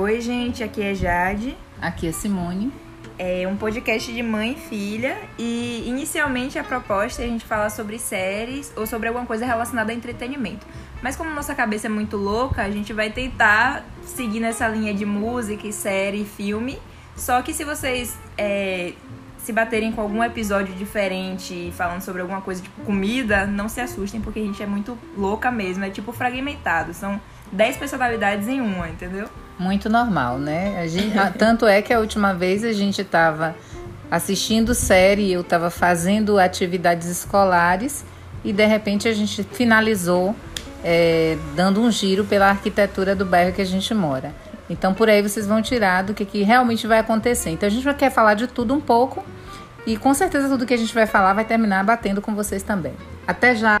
Oi, gente, aqui é Jade. Aqui é Simone. É um podcast de mãe e filha e inicialmente a proposta é a gente falar sobre séries ou sobre alguma coisa relacionada a entretenimento. Mas como nossa cabeça é muito louca, a gente vai tentar seguir nessa linha de música, série, filme. Só que se vocês é, se baterem com algum episódio diferente falando sobre alguma coisa tipo comida, não se assustem porque a gente é muito louca mesmo, é tipo fragmentado, são 10 personalidades em uma, entendeu? Muito normal, né? A gente, tanto é que a última vez a gente estava assistindo série, eu estava fazendo atividades escolares e de repente a gente finalizou é, dando um giro pela arquitetura do bairro que a gente mora. Então por aí vocês vão tirar do que, que realmente vai acontecer. Então a gente quer falar de tudo um pouco e com certeza tudo que a gente vai falar vai terminar batendo com vocês também. Até já!